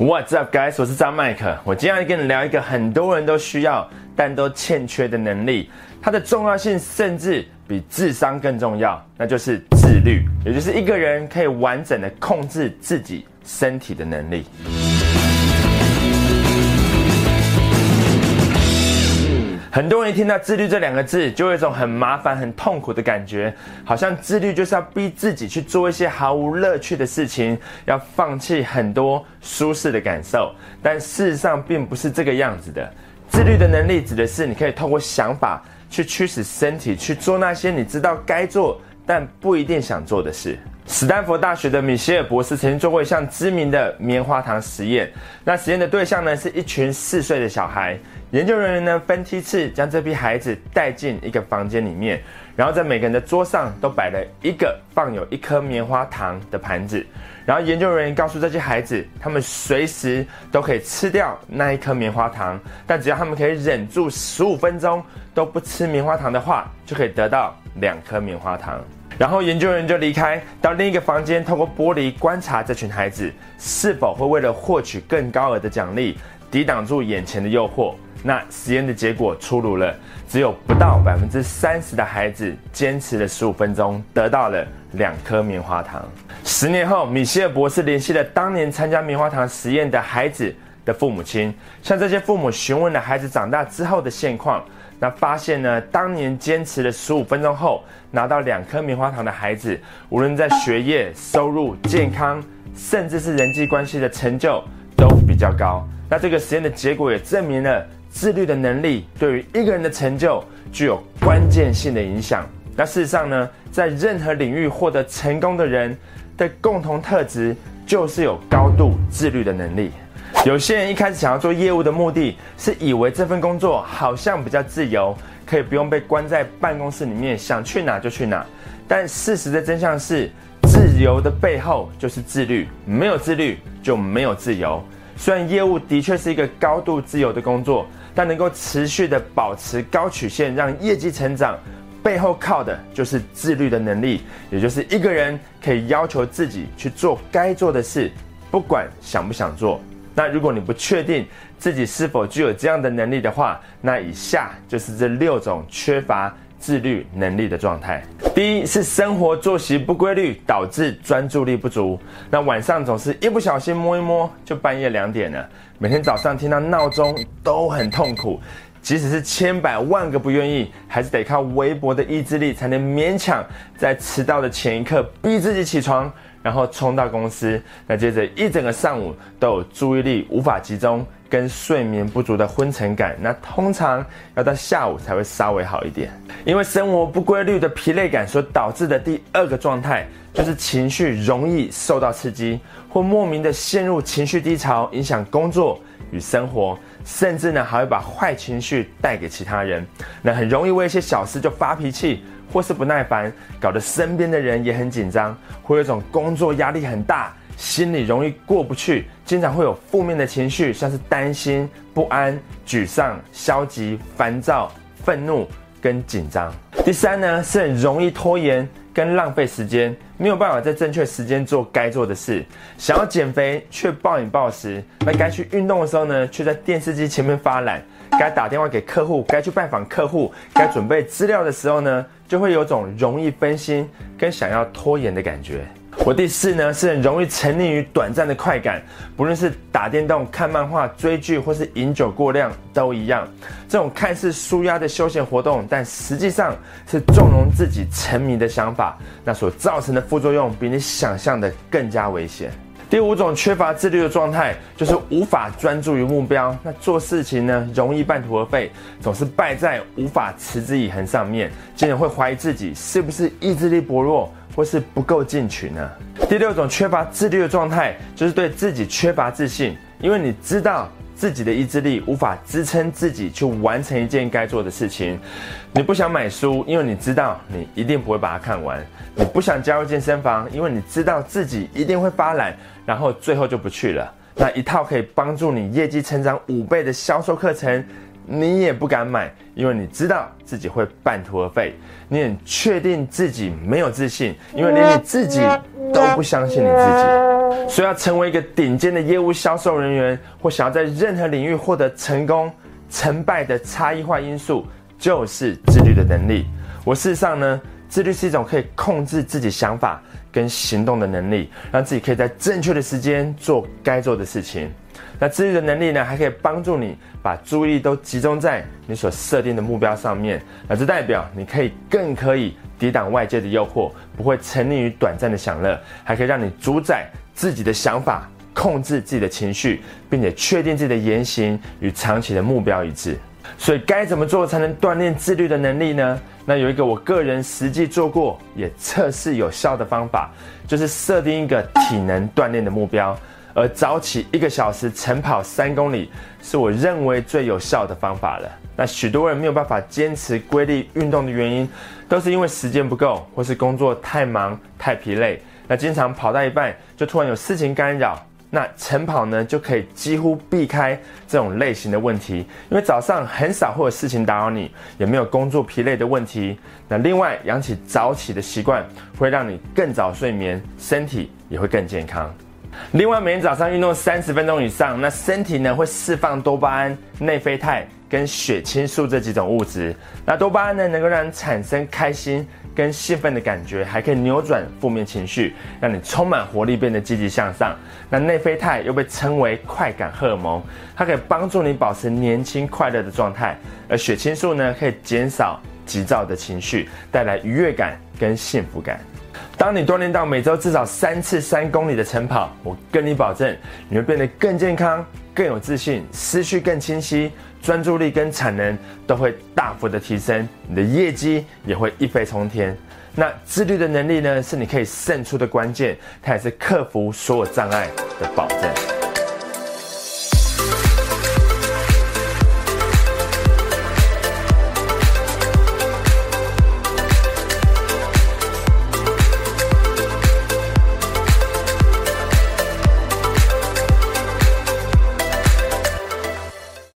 What's up, guys？我是张麦克。我今天要跟你聊一个很多人都需要但都欠缺的能力，它的重要性甚至比智商更重要，那就是自律，也就是一个人可以完整的控制自己身体的能力。很多人一听到自律这两个字，就有一种很麻烦、很痛苦的感觉，好像自律就是要逼自己去做一些毫无乐趣的事情，要放弃很多舒适的感受。但事实上并不是这个样子的。自律的能力指的是你可以透过想法去驱使身体去做那些你知道该做但不一定想做的事。斯坦福大学的米歇尔博士曾经做过一项知名的棉花糖实验。那实验的对象呢是一群四岁的小孩。研究人员呢分批次将这批孩子带进一个房间里面，然后在每个人的桌上都摆了一个放有一颗棉花糖的盘子。然后研究人员告诉这些孩子，他们随时都可以吃掉那一颗棉花糖，但只要他们可以忍住十五分钟都不吃棉花糖的话，就可以得到两颗棉花糖。然后研究人员就离开到另一个房间，透过玻璃观察这群孩子是否会为了获取更高额的奖励，抵挡住眼前的诱惑。那实验的结果出炉了，只有不到百分之三十的孩子坚持了十五分钟，得到了两颗棉花糖。十年后，米歇尔博士联系了当年参加棉花糖实验的孩子的父母亲，向这些父母询问了孩子长大之后的现况。那发现呢，当年坚持了十五分钟后拿到两颗棉花糖的孩子，无论在学业、收入、健康，甚至是人际关系的成就都比较高。那这个实验的结果也证明了，自律的能力对于一个人的成就具有关键性的影响。那事实上呢，在任何领域获得成功的人的共同特质，就是有高度自律的能力。有些人一开始想要做业务的目的是以为这份工作好像比较自由，可以不用被关在办公室里面，想去哪就去哪。但事实的真相是，自由的背后就是自律，没有自律就没有自由。虽然业务的确是一个高度自由的工作，但能够持续的保持高曲线，让业绩成长，背后靠的就是自律的能力，也就是一个人可以要求自己去做该做的事，不管想不想做。那如果你不确定自己是否具有这样的能力的话，那以下就是这六种缺乏自律能力的状态。第一是生活作息不规律，导致专注力不足。那晚上总是一不小心摸一摸就半夜两点了，每天早上听到闹钟都很痛苦，即使是千百万个不愿意，还是得靠微薄的意志力才能勉强在迟到的前一刻逼自己起床。然后冲到公司，那接着一整个上午都有注意力无法集中跟睡眠不足的昏沉感，那通常要到下午才会稍微好一点。因为生活不规律的疲累感所导致的第二个状态，就是情绪容易受到刺激，或莫名的陷入情绪低潮，影响工作与生活，甚至呢还会把坏情绪带给其他人，那很容易为一些小事就发脾气。或是不耐烦，搞得身边的人也很紧张，会有一种工作压力很大，心里容易过不去，经常会有负面的情绪，像是担心、不安、沮丧、消极、烦躁、愤怒跟紧张。第三呢，是很容易拖延跟浪费时间，没有办法在正确时间做该做的事。想要减肥却暴饮暴食，那该去运动的时候呢，却在电视机前面发懒。该打电话给客户，该去拜访客户，该准备资料的时候呢，就会有种容易分心跟想要拖延的感觉。我第四呢，是很容易沉溺于短暂的快感，不论是打电动、看漫画、追剧，或是饮酒过量，都一样。这种看似舒压的休闲活动，但实际上是纵容自己沉迷的想法，那所造成的副作用，比你想象的更加危险。第五种缺乏自律的状态，就是无法专注于目标。那做事情呢，容易半途而废，总是败在无法持之以恒上面，经常会怀疑自己是不是意志力薄弱，或是不够进取呢？第六种缺乏自律的状态，就是对自己缺乏自信，因为你知道。自己的意志力无法支撑自己去完成一件该做的事情，你不想买书，因为你知道你一定不会把它看完；你不想加入健身房，因为你知道自己一定会发懒，然后最后就不去了。那一套可以帮助你业绩成长五倍的销售课程，你也不敢买，因为你知道自己会半途而废。你很确定自己没有自信，因为连你自己都不相信你自己。所以要成为一个顶尖的业务销售人员，或想要在任何领域获得成功，成败的差异化因素就是自律的能力。我事实上呢，自律是一种可以控制自己想法跟行动的能力，让自己可以在正确的时间做该做的事情。那自律的能力呢，还可以帮助你把注意力都集中在你所设定的目标上面。那这代表你可以更可以抵挡外界的诱惑，不会沉溺于短暂的享乐，还可以让你主宰自己的想法，控制自己的情绪，并且确定自己的言行与长期的目标一致。所以该怎么做才能锻炼自律的能力呢？那有一个我个人实际做过也测试有效的方法，就是设定一个体能锻炼的目标。而早起一个小时晨跑三公里，是我认为最有效的方法了。那许多人没有办法坚持规律运动的原因，都是因为时间不够，或是工作太忙太疲累。那经常跑到一半，就突然有事情干扰。那晨跑呢，就可以几乎避开这种类型的问题，因为早上很少会有事情打扰你，也没有工作疲累的问题。那另外，养起早起的习惯，会让你更早睡眠，身体也会更健康。另外，每天早上运动三十分钟以上，那身体呢会释放多巴胺、内啡肽跟血清素这几种物质。那多巴胺呢能够让人产生开心跟兴奋的感觉，还可以扭转负面情绪，让你充满活力，变得积极向上。那内啡肽又被称为快感荷尔蒙，它可以帮助你保持年轻快乐的状态。而血清素呢可以减少急躁的情绪，带来愉悦感跟幸福感。当你锻炼到每周至少三次三公里的晨跑，我跟你保证，你会变得更健康、更有自信，思绪更清晰，专注力跟产能都会大幅的提升，你的业绩也会一飞冲天。那自律的能力呢，是你可以胜出的关键，它也是克服所有障碍的保证。